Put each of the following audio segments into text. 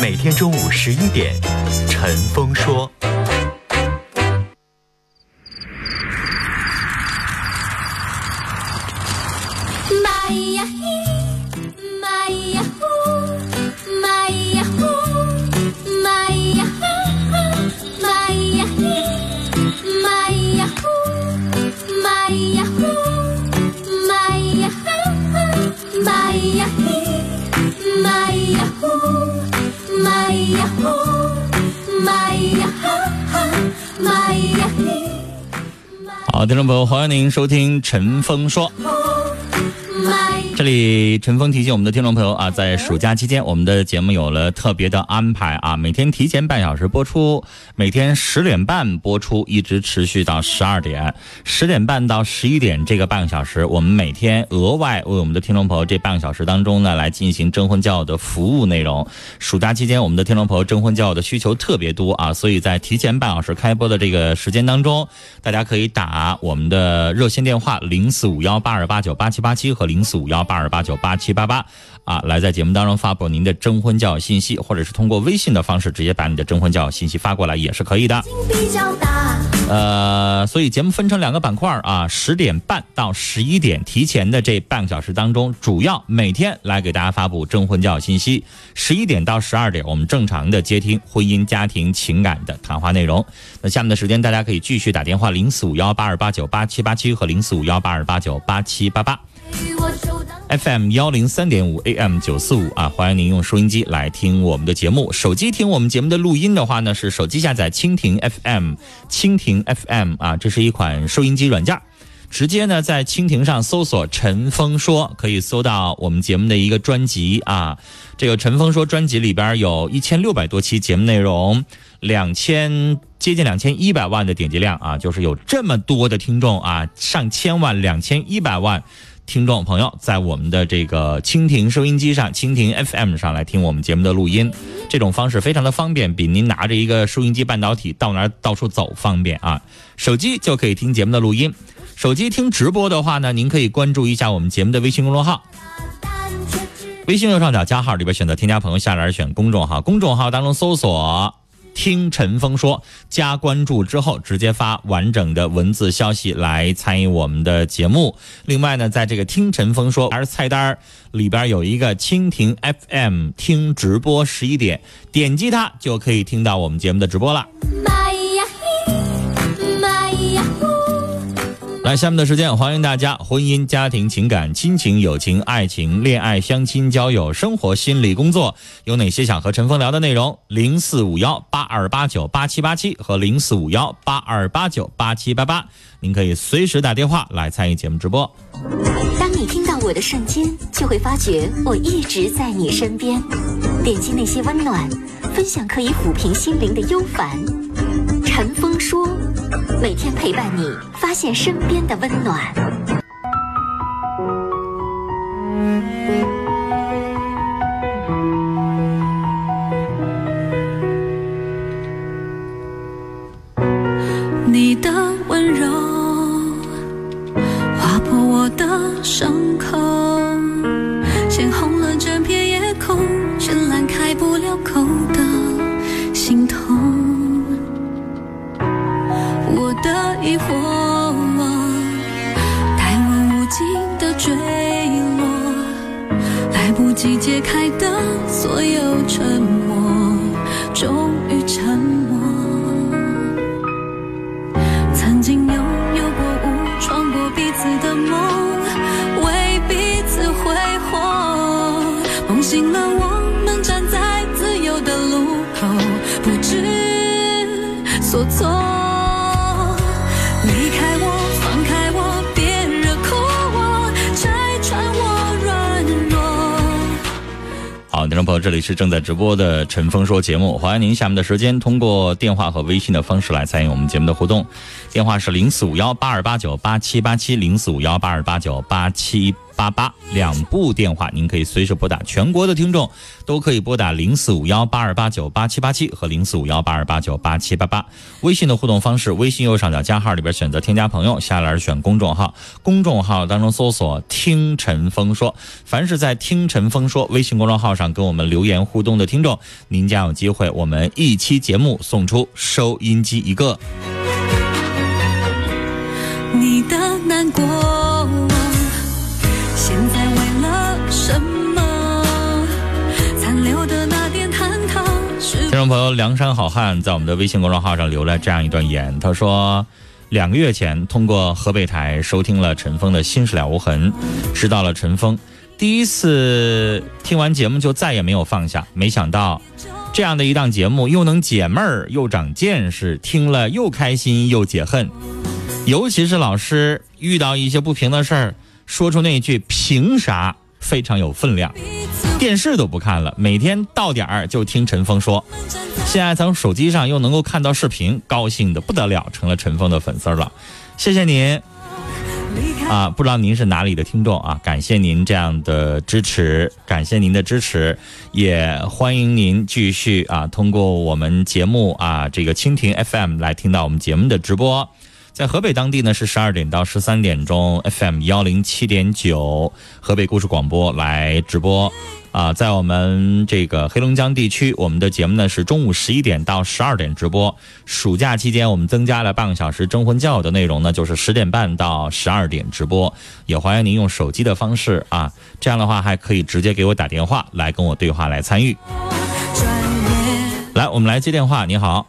每天中午十一点，陈峰说。欢迎收听《陈峰说》。这里陈峰提醒我们的听众朋友啊，在暑假期间，我们的节目有了特别的安排啊，每天提前半小时播出，每天十点半播出，一直持续到十二点，十点半到十一点这个半个小时，我们每天额外为我们的听众朋友这半个小时当中呢，来进行征婚交友的服务内容。暑假期间，我们的听众朋友征婚交友的需求特别多啊，所以在提前半小时开播的这个时间当中，大家可以打我们的热线电话零四五幺八二八九八七八七和零四五幺。八二八九八七八八啊，来在节目当中发布您的征婚交友信息，或者是通过微信的方式直接把你的征婚交友信息发过来也是可以的。呃，所以节目分成两个板块啊，十点半到十一点提前的这半个小时当中，主要每天来给大家发布征婚交友信息；十一点到十二点，我们正常的接听婚姻家庭情感的谈话内容。那下面的时间，大家可以继续打电话零四五幺八二八九八七八七和零四五幺八二八九八七八八。FM 幺零三点五 AM 九四五啊，欢迎您用收音机来听我们的节目。手机听我们节目的录音的话呢，是手机下载蜻蜓 FM，蜻蜓 FM 啊，这是一款收音机软件。直接呢在蜻蜓上搜索“陈峰说”，可以搜到我们节目的一个专辑啊。这个“陈峰说”专辑里边有一千六百多期节目内容，两千接近两千一百万的点击量啊，就是有这么多的听众啊，上千万、两千一百万。听众朋友，在我们的这个蜻蜓收音机上、蜻蜓 FM 上来听我们节目的录音，这种方式非常的方便，比您拿着一个收音机半导体到哪儿到处走方便啊。手机就可以听节目的录音，手机听直播的话呢，您可以关注一下我们节目的微信公众号，微信右上角加号里边选择添加朋友，下栏选公众号，公众号当中搜索。听陈峰说，加关注之后直接发完整的文字消息来参与我们的节目。另外呢，在这个听陈峰说，还是菜单里边有一个蜻蜓 FM 听直播十一点，点击它就可以听到我们节目的直播了。来，下面的时间，欢迎大家，婚姻、家庭、情感、亲情、友情、爱情、恋爱、相亲、交友、生活、心理、工作，有哪些想和陈峰聊的内容？零四五幺八二八九八七八七和零四五幺八二八九八七八八，您可以随时打电话来参与节目直播。当你听到我的瞬间，就会发觉我一直在你身边。点击那些温暖，分享可以抚平心灵的忧烦。陈峰说：“每天陪伴你，发现身边的温暖。”沉默。终于沉默。听众朋友，这里是正在直播的陈峰说节目，欢迎您下面的时间通过电话和微信的方式来参与我们节目的互动。电话是零四五幺八二八九八七八七零四五幺八二八九八七八八两部电话，您可以随时拨打。全国的听众都可以拨打零四五幺八二八九八七八七和零四五幺八二八九八七八八。微信的互动方式，微信右上角加号里边选择添加朋友，下栏选公众号，公众号当中搜索“听陈峰说”。凡是在“听陈峰说”微信公众号上跟我们留言互动的听众，您将有机会我们一期节目送出收音机一个。朋友梁山好汉在我们的微信公众号上留了这样一段言，他说。两个月前，通过河北台收听了陈峰的《心事了无痕》，知道了陈峰。第一次听完节目就再也没有放下，没想到这样的一档节目又能解闷儿又长见识，听了又开心又解恨。尤其是老师遇到一些不平的事儿，说出那句“凭啥”非常有分量。电视都不看了，每天到点儿就听陈峰说。现在从手机上又能够看到视频，高兴的不得了，成了陈峰的粉丝了。谢谢您啊！不知道您是哪里的听众啊？感谢您这样的支持，感谢您的支持，也欢迎您继续啊，通过我们节目啊，这个蜻蜓 FM 来听到我们节目的直播。在河北当地呢是十二点到十三点钟，FM 幺零七点九河北故事广播来直播。啊，在我们这个黑龙江地区，我们的节目呢是中午十一点到十二点直播。暑假期间，我们增加了半个小时征婚交友的内容呢，就是十点半到十二点直播。也欢迎您用手机的方式啊，这样的话还可以直接给我打电话来跟我对话来参与。来，我们来接电话。你好，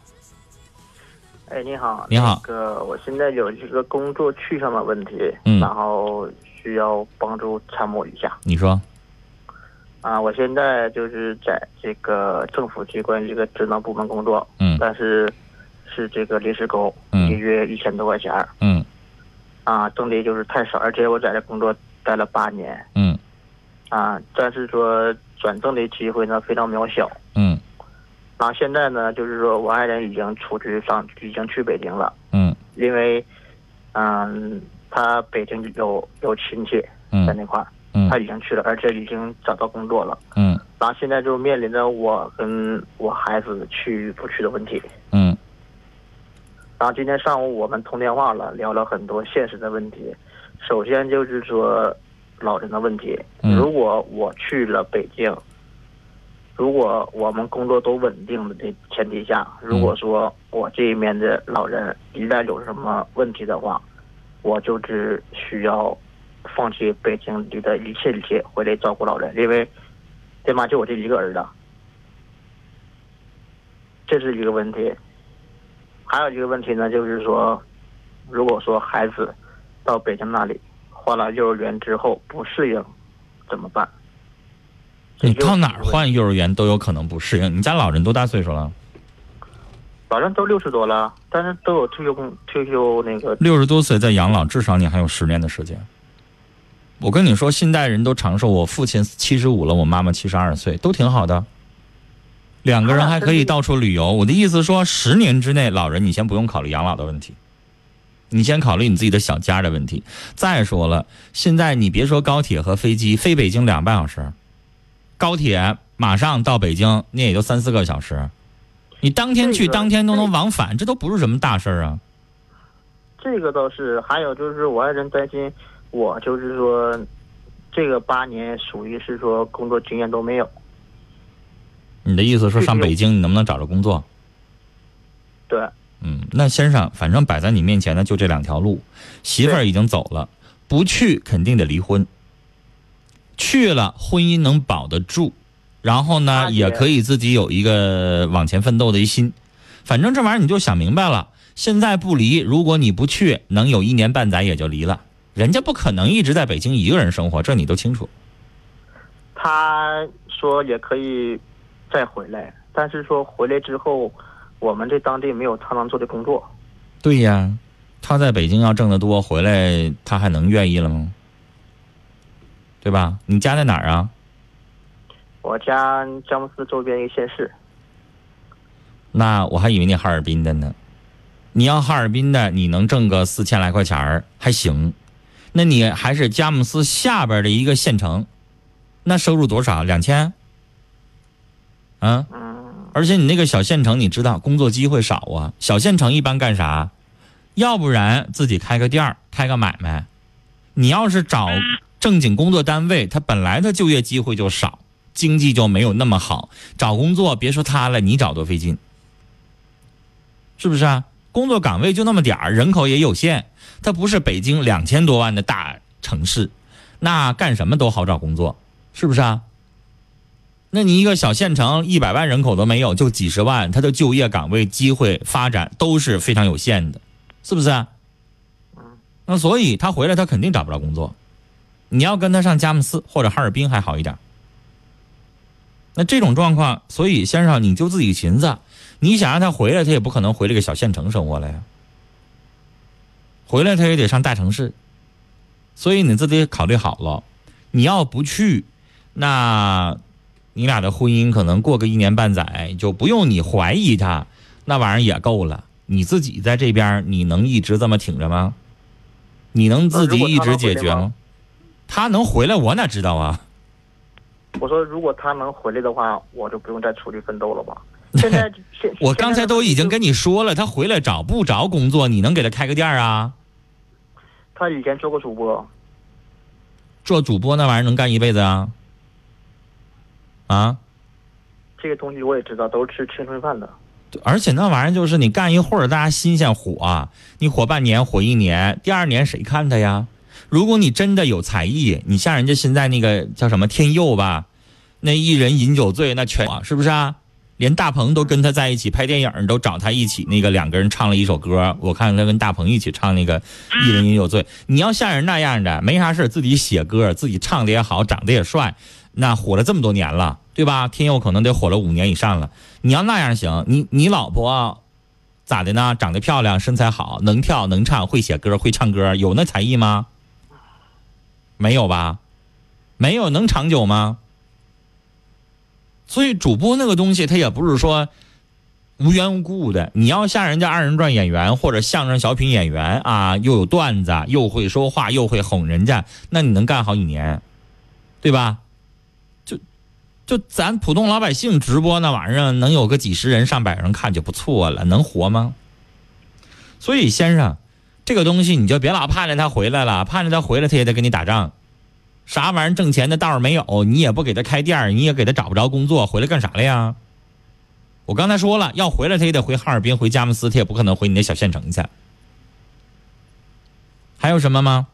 哎，你好，你好。那个我现在有一个工作去向的问题，嗯。然后需要帮助参谋一下。你说，啊，我现在就是在这个政府机关这个职能部门工作，嗯。但是是这个临时工，嗯。一个月一千多块钱儿。嗯。啊，挣的就是太少，而且我在这工作待了八年。嗯。啊，但是说转正的机会呢非常渺小。嗯然后现在呢，就是说我爱人已经出去上，已经去北京了。嗯因为，嗯，他北京有有亲戚嗯在那块儿，嗯他已经去了，而且已经找到工作了。嗯然后现在就面临着我跟我孩子去不去的问题。嗯然后今天上午我们通电话了，聊了很多现实的问题。首先就是说老人的问题，嗯如果我去了北京，如果我们工作都稳定的前提下，如果说我这一面的老人一旦有什么问题的话，我就只需要放弃北京里的一切一切，回来照顾老人，因为对妈就我这一个儿子，这是一个问题。还有一个问题呢，就是说，如果说孩子到北京那里换了幼儿园之后不适应，怎么办？你到哪儿换幼儿园都有可能不适应。你家老人多大岁数了？老人都六十多了，但是都有退休工退休那个六十多岁在养老，至少你还有十年的时间。我跟你说，现代人都长寿。我父亲七十五了，我妈妈七十二岁，都挺好的。两个人还可以到处旅游。我的意思说，十年之内，老人你先不用考虑养老的问题，你先考虑你自己的小家的问题。再说了，现在你别说高铁和飞机，飞北京两个半小时，高铁马上到北京，那也就三四个小时。你当天去，这个当天都能往返，这都不是什么大事儿啊。这个倒是，还有就是我爱人担心我，就是说这个八年属于是说工作经验都没有。你的意思说上北京，你能不能找着工作？对，嗯，那先生，反正摆在你面前的就这两条路，媳妇儿已经走了，不去肯定得离婚，去了婚姻能保得住，然后呢，也也可以自己有一个往前奋斗的一心。反正这玩意儿你就想明白了，现在不离，如果你不去，能有一年半载也就离了。人家不可能一直在北京一个人生活，这你都清楚。他说也可以再回来，但是说回来之后，我们这当地没有他能做的工作。对呀，他在北京要挣得多，回来他还能愿意了吗？对吧？你家在哪儿啊？我家佳木斯周边一个县市，那我还以为你哈尔滨的呢。你要哈尔滨的，你能挣个四千来块钱儿还行。那你还是佳木斯下边的一个县城，那收入多少？两千？啊？嗯，而且你那个小县城，你知道工作机会少啊。小县城一般干啥？要不然自己开个店儿，开个买卖。你要是找正经工作单位，他本来的就业机会就少，经济就没有那么好。找工作别说他了，你找多费劲，是不是啊？工作岗位就那么点儿，人口也有限，他不是北京两千多万的大城市，那干什么都好找工作，是不是啊？那你一个小县城，一百万人口都没有，就几十万，他的就业岗位、机会、发展都是非常有限的，是不是啊？那所以他回来，他肯定找不着工作。你要跟他上佳木斯或者哈尔滨还好一点。那这种状况，所以先生你就自己寻思，你想让他回来，他也不可能回这个小县城生活了呀。回来他也得上大城市，所以你自己考虑好了，你要不去，那你俩的婚姻可能过个一年半载就不用你怀疑他，那玩意儿也够了。你自己在这边，你能一直这么挺着吗？你能自己一直解决吗？他能回来，我哪知道啊？我说如果他能回来的话，我就不用再出去奋斗了吧？现在现我刚才都已经跟你说了，他回来找不着工作，你能给他开个店啊？他以前做过主播，做主播那玩意儿能干一辈子啊？啊？这个东西我也知道，都是吃青春饭的。而且那玩意儿就是你干一会儿，大家新鲜火，你火半年火一年，第二年谁看他呀？如果你真的有才艺，你像人家现在那个叫什么天佑吧，那一人饮酒醉，那全是不是啊？连大鹏都跟他在一起拍电影，都找他一起那个两个人唱了一首歌，我看他跟大鹏一起唱那个《一人饮酒醉》。你要像人那样的，没啥事自己写歌，自己唱的也好，长得也帅，那火了这么多年了，对吧？天佑可能得火了五年以上了。你要那样行，你你老婆咋的呢？长得漂亮，身材好，能跳能唱，会写歌会唱歌，有那才艺吗？没有吧？没有能长久吗？所以主播那个东西，它也不是说无缘无故的。你要像人家二人转演员或者相声小品演员啊，又有段子，又会说话，又会哄人家，那你能干好几年，对吧？就就咱普通老百姓直播那玩意儿，能有个几十人、上百人看就不错了，能活吗？所以先生，这个东西你就别老盼着他回来了，盼着他回来他也得跟你打仗。啥玩意儿挣钱的道儿没有，你也不给他开店儿，你也给他找不着工作，回来干啥了呀？我刚才说了，要回来他也得回哈尔滨、回佳木斯，他也不可能回你那小县城去。还有什么吗？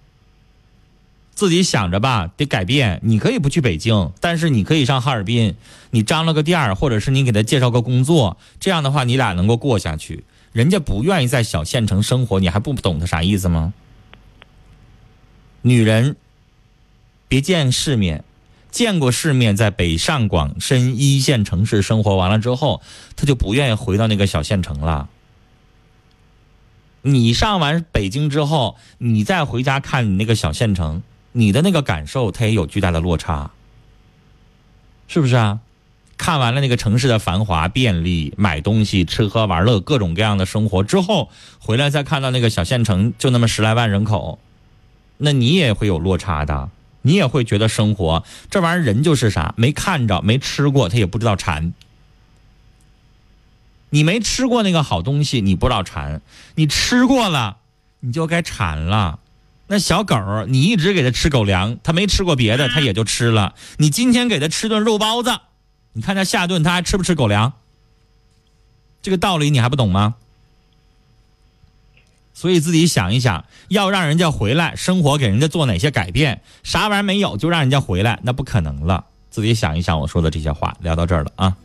自己想着吧，得改变。你可以不去北京，但是你可以上哈尔滨，你张了个店儿，或者是你给他介绍个工作，这样的话你俩能够过下去。人家不愿意在小县城生活，你还不懂他啥意思吗？女人。别见世面，见过世面，在北上广深一线城市生活完了之后，他就不愿意回到那个小县城了。你上完北京之后，你再回家看你那个小县城，你的那个感受，它也有巨大的落差，是不是啊？看完了那个城市的繁华、便利、买东西、吃喝玩乐各种各样的生活之后，回来再看到那个小县城，就那么十来万人口，那你也会有落差的。你也会觉得生活这玩意儿人就是啥，没看着没吃过，他也不知道馋。你没吃过那个好东西，你不知道馋；你吃过了，你就该馋了。那小狗，你一直给它吃狗粮，它没吃过别的，它也就吃了。你今天给它吃顿肉包子，你看他下顿他还吃不吃狗粮？这个道理你还不懂吗？所以自己想一想，要让人家回来生活，给人家做哪些改变？啥玩意儿没有就让人家回来，那不可能了。自己想一想我说的这些话。聊到这儿了啊。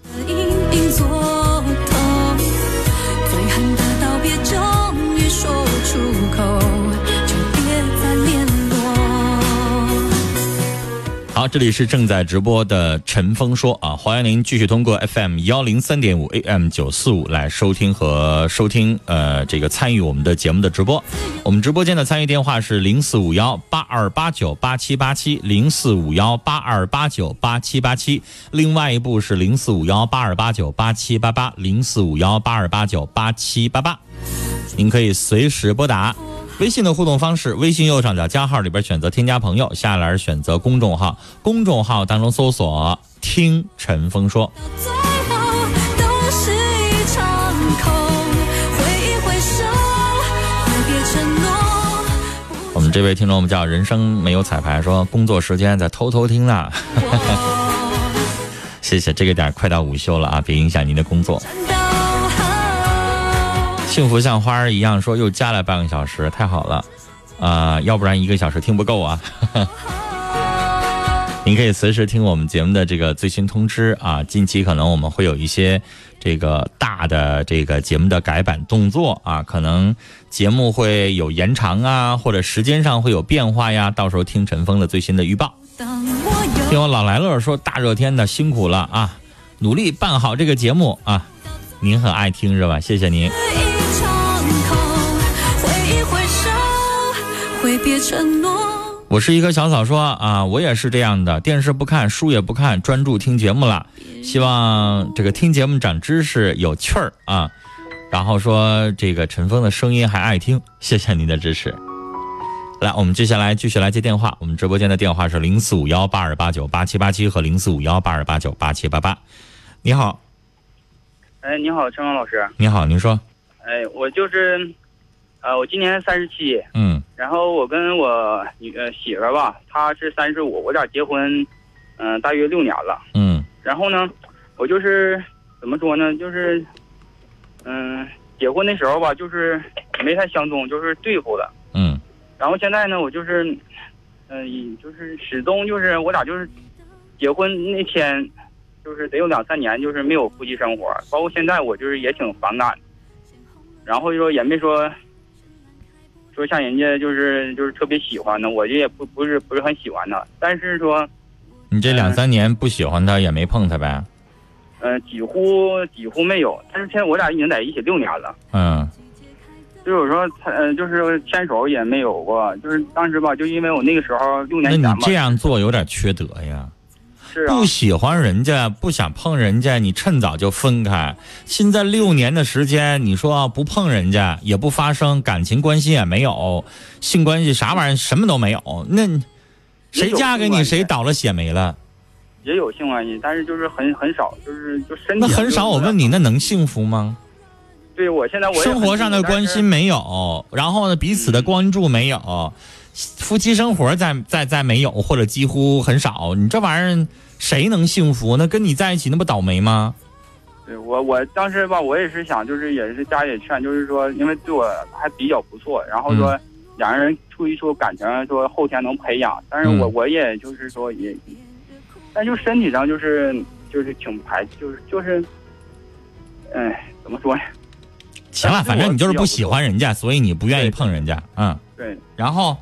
这里是正在直播的陈峰说啊，欢迎您继续通过 FM 幺零三点五 AM 九四五来收听和收听呃这个参与我们的节目的直播。我们直播间的参与电话是零四五幺八二八九八七八七零四五幺八二八九八七八七，另外一部是零四五幺八二八九八七八八零四五幺八二八九八七八八，您可以随时拨打。微信的互动方式，微信右上角加号里边选择添加朋友，下栏选择公众号，公众号当中搜索“听陈峰说最后都是一场空，挥一挥手，挥别承诺。”。我们这位听众，我们叫人生没有彩排，说工作时间在偷偷听呢。谢谢，这个点快到午休了啊，别影响您的工作。幸福像花儿一样说又加了半个小时，太好了，啊、要不然一个小时听不够啊。您可以随时听我们节目的这个最新通知啊，近期可能我们会有一些这个大的这个节目的改版动作啊，可能节目会有延长啊，或者时间上会有变化呀，到时候听陈峰的最新的预报。听我老来乐说大热天的辛苦了啊，努力办好这个节目啊，您很爱听是吧？谢谢您。别承诺。我是一棵小草说啊，我也是这样的，电视不看，书也不看，专注听节目了。希望这个听节目长知识，有趣儿啊。然后说这个陈峰的声音还爱听，谢谢您的支持。来，我们接下来继续来接电话。我们直播间的电话是零四五幺八二八九八七八七和零四五幺八二八九八七八八。你好，哎，你好，陈峰老师。你好，您说，哎，我就是，呃，我今年三十七，嗯然后我跟我女呃媳妇儿吧，她是三十五，我俩结婚，嗯、大约六年了。嗯然后呢，我就是怎么说呢，就是，嗯、结婚的时候吧，就是没太相中，就是对付了。嗯然后现在呢，我就是，嗯、就是始终就是我俩就是结婚那天，就是得有两三年，就是没有夫妻生活，包括现在我就是也挺反感的。然后就说也没说，说像人家就是就是特别喜欢的，我这也不不是不是很喜欢他，但是说，你这两三年不喜欢他，也没碰他呗？嗯、几乎几乎没有。但是现在我俩已经在一起六年了。嗯就是说，他呃，就是牵手也没有过，就是当时吧，就因为我那个时候六年前，那你这样做有点缺德呀。是啊不，喜欢人家，不想碰人家，你趁早就分开。现在六年的时间，你说不碰人家，也不发生感情关系也没有，性关系啥玩意儿什么都没有，那谁嫁给你谁倒了血霉了？也有性关系，但是就是很很少，就是就身体那很少。我问，你，那能幸福吗？对我现在我生活上的关心没有，然后呢，彼此的关注没有，夫妻生活再再再没有，或者几乎很少。你这玩意儿谁能幸福？那跟你在一起那不倒霉吗？对我我当时吧，我也是想，就是也是家里也劝，就是说，因为对我还比较不错，然后说嗯两个人处一处感情，说后天能培养，但是我、嗯我也就是说也，但就身体上就是就是挺排，就是就是，哎，怎么说呢？行了，反正你就是不喜欢人家，所以你不愿意碰人家，嗯。对，然后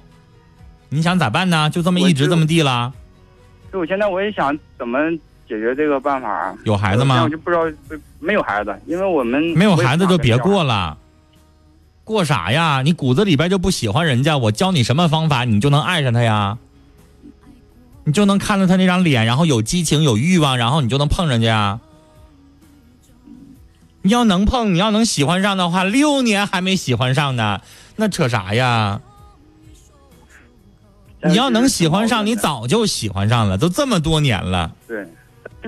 你想咋办呢？就这么一直这么地了？就我现在我也想怎么解决这个办法。有孩子吗我我就不知道，没有孩子，因为我们没有孩子就别过了。了。过啥呀？你骨子里边就不喜欢人家，我教你什么方法，你就能爱上他呀？你就能看到他那张脸，然后有激情、有欲望，然后你就能碰人家呀？你要能碰，你要能喜欢上的话，六年还没喜欢上呢，那扯啥呀？你要能喜欢上，你早就喜欢上了，都这么多年了，对，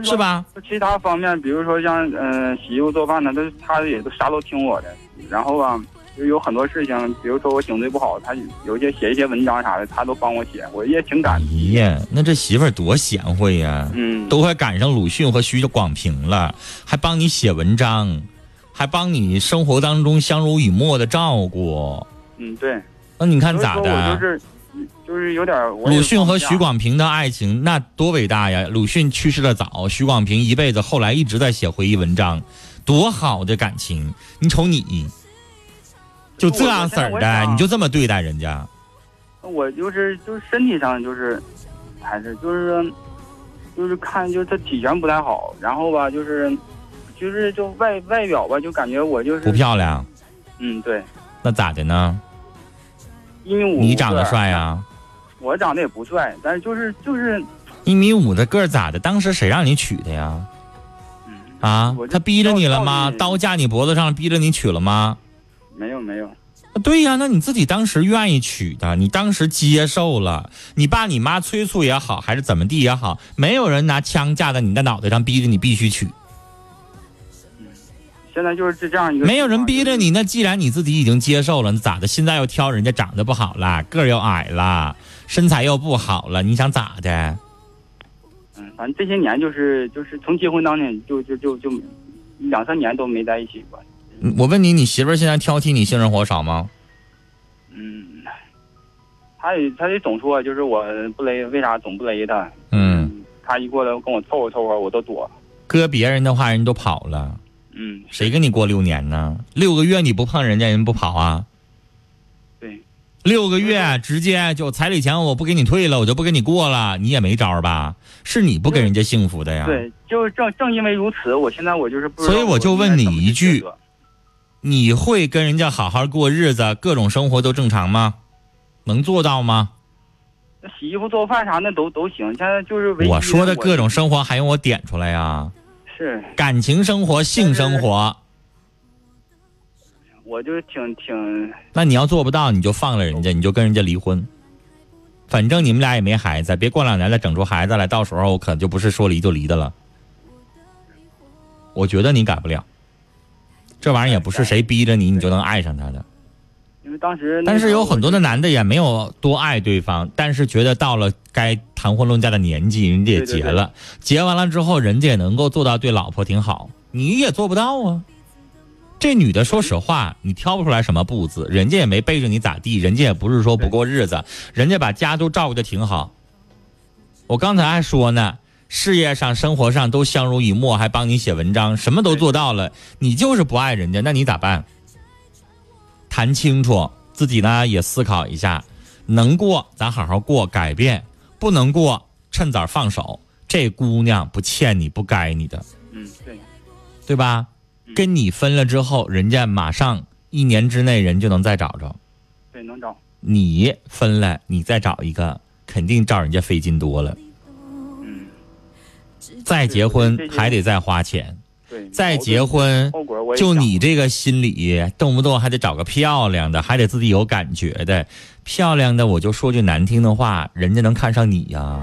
是？吧？其他方面，比如说像嗯、呃洗衣服做饭呢，都他也都啥都听我的。然后吧，就有很多事情，比如说我颈椎不好，他有些写一些文章啥的，他都帮我写，我也挺感哎激。呀，那这媳妇儿多贤惠呀！嗯，都快赶上鲁迅和徐广平了，还帮你写文章，还帮你生活当中相濡以沫的照顾。嗯对。那你看咋的就？是，就是有点我鲁迅和许广平的爱情那多伟大呀！鲁迅去世的早，许广平一辈子后来一直在写回忆文章，多好的感情！你瞅你，就这样式儿的，你就这么对待人家，我就是就是身体上就是还是就是就是看就是他体型不太好，然后吧就是就是就外外表吧就感觉我就是不漂亮，嗯对那咋的呢？一米五你长得帅呀、我长得也不帅，但是就是就是一米五的个儿咋的？当时谁让你娶的呀？嗯啊他逼着你了吗？刀架你脖子上，逼着你娶了吗？没有没有啊对呀，那你自己当时愿意娶的，你当时接受了，你爸你妈催促也好，还是怎么地也好，没有人拿枪架在你的脑袋上逼着你必须娶，现在就是这样一个没有人逼着你。那既然你自己已经接受了，那咋的？现在又挑人家长得不好了，个儿又矮了，身材又不好了，你想咋的？嗯，反正这些年就是就是从结婚当年就就就就两三年都没在一起过。嗯我问你，你媳妇儿现在挑剔你性生活少吗？嗯，她也她也总说就是我不勒，为啥总不勒她？嗯，她一过来跟我凑合凑合，我都躲。搁别人的话，人都跑了，嗯，谁跟你过六年呢？六个月你不碰人家，人不跑啊？对，六个月直接就彩礼钱我不给你退了，我就不跟你过了，你也没招儿吧？是你不给人家幸福的呀？对，就是正正因为如此，我现在我就是所以我就问你一句你会跟人家好好过日子，各种生活都正常吗？能做到吗？那洗衣服、做饭啥的都都行。现在就是唯一我说的各种生活还用我点出来呀？是，感情生活、性生活，我就挺挺那你要做不到，你就放了人家，你就跟人家离婚。反正你们俩也没孩子，别过两年再整出孩子来，到时候可就不是说离就离的了。我觉得你改不了，这玩意儿也不是谁逼着你你就能爱上他的。因为当时但是有很多的男的也没有多爱对方，但是觉得到了该谈婚论嫁的年纪，人家也结了，结完了之后，人家也能够做到对老婆挺好，你也做不到啊。这女的，说实话，你挑不出来什么步子，人家也没背着你咋地，人家也不是说不过日子，人家把家都照顾的挺好。我刚才还说呢，事业上、生活上都相濡以沫，还帮你写文章，什么都做到了，你就是不爱人家，那你咋办？谈清楚，自己呢也思考一下，能过咱好好过，改变；不能过，趁早放手。这姑娘不欠你，不该你的，嗯对对吧？嗯跟你分了之后，人家马上一年之内人就能再找着。对能找你分了，你再找一个，肯定照人家费劲多了。嗯再结婚还得再花钱，对再结婚就你这个心理，动不动还得找个漂亮的，还得自己有感觉的。漂亮的，我就说句难听的话，人家能看上你呀、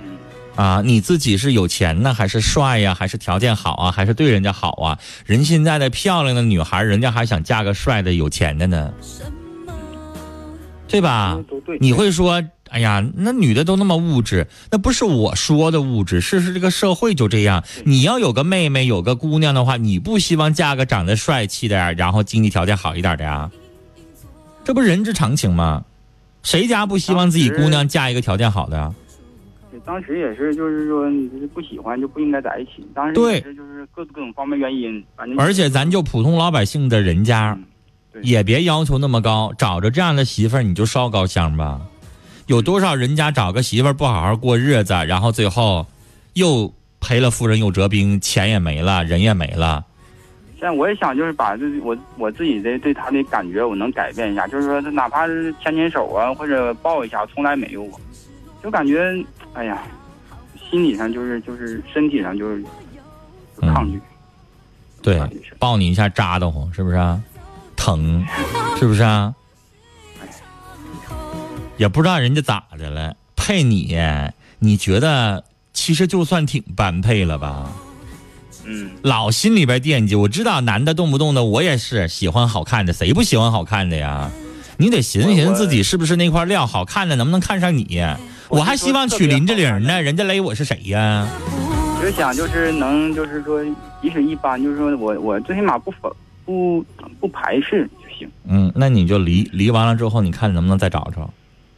嗯。啊，你自己是有钱呢，还是帅呀，还是条件好啊，还是对人家好啊？人现在的漂亮的女孩，人家还想嫁个帅的、有钱的呢，对吧都？对你会说，哎呀，那女的都那么物质，那不是我说的物质，是是这个社会就这样。你要有个妹妹，有个姑娘的话，你不希望嫁个长得帅气的呀，然后经济条件好一点的呀？这不人之常情吗？谁家不希望自己姑娘嫁一个条件好的呀？当时也是，就是说你不喜欢就不应该在一起。当时对也是就是各各种方面原因，反正而且咱就普通老百姓的人家也别要求那么高，找着这样的媳妇儿你就烧高香吧。有多少人家找个媳妇儿不好好过日子，然后最后又赔了夫人又折兵，钱也没了，人也没了。现在我也想就是把这我我自己的对他的感觉我能改变一下，就是说他哪怕是牵牵手啊或者抱一下，从来没有过，就感觉哎呀，心理上就是就是身体上就是嗯抗拒。对抱你一下扎得慌，是不是啊？疼，是不是啊？也不知道人家咋的了，配你，你觉得其实就算挺般配了吧？嗯，老心里边惦记。我知道男的动不动的，我也是喜欢好看的，谁不喜欢好看的呀？你得寻思寻思自己是不是那块料，好看的能不能看上你？我还希望娶林志玲呢，人家勒我是谁呀？就想就是能就是说，即使一般，就是说我我最起码不否不不排斥就行。嗯，那你就离离完了之后，你看能不能再找着？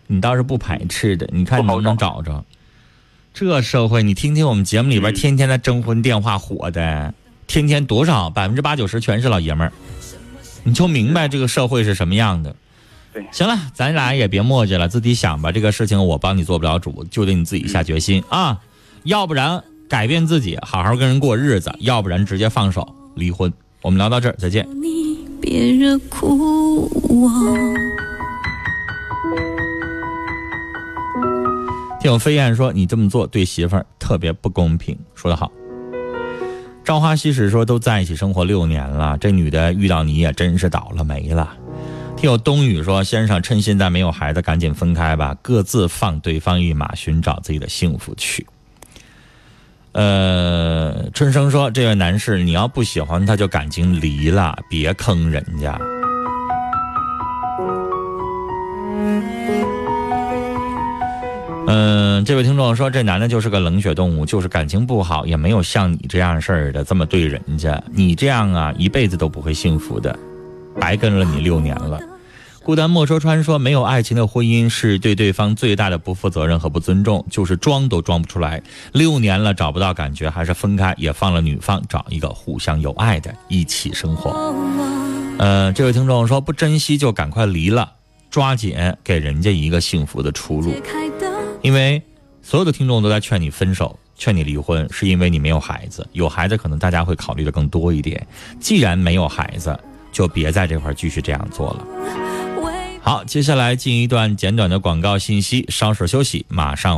你倒是不排斥的，你看你能不能找着？这社会，你听听我们节目里边嗯天天的征婚电话火的，天天多少百分之八九十全是老爷们儿，你就明白这个社会是什么样的。对行了，咱俩也别磨叽了，自己想吧。这个事情我帮你做不了主，就得你自己下决心啊，要不然改变自己，好好跟人过日子；要不然直接放手离婚。我们聊到这儿，再见。你别惹哭我。听有飞燕说：“你这么做对媳妇儿特别不公平。”说得好。朝花夕拾说：“都在一起生活六年了，这女的遇到你也真是倒了霉了。”听有冬雨说：“先生，趁现在没有孩子，赶紧分开吧，各自放对方一马，寻找自己的幸福去。”呃，春生说：“这位男士，你要不喜欢他，就赶紧离了，别坑人家。”嗯，这位听众说，这男的就是个冷血动物，就是感情不好，也没有像你这样事儿的这么对人家。你这样啊，一辈子都不会幸福的，白跟了你六年了。孤单莫说穿说，没有爱情的婚姻是对对方最大的不负责任和不尊重，就是装都装不出来。六年了找不到感觉，还是分开，也放了女方找一个互相有爱的一起生活。呃，这位听众说，不珍惜就赶快离了，抓紧给人家一个幸福的出路。因为所有的听众都在劝你分手、劝你离婚，是因为你没有孩子。有孩子，可能大家会考虑的更多一点。既然没有孩子，就别在这块继续这样做了。好，接下来进一段简短的广告信息，稍事休息，马上。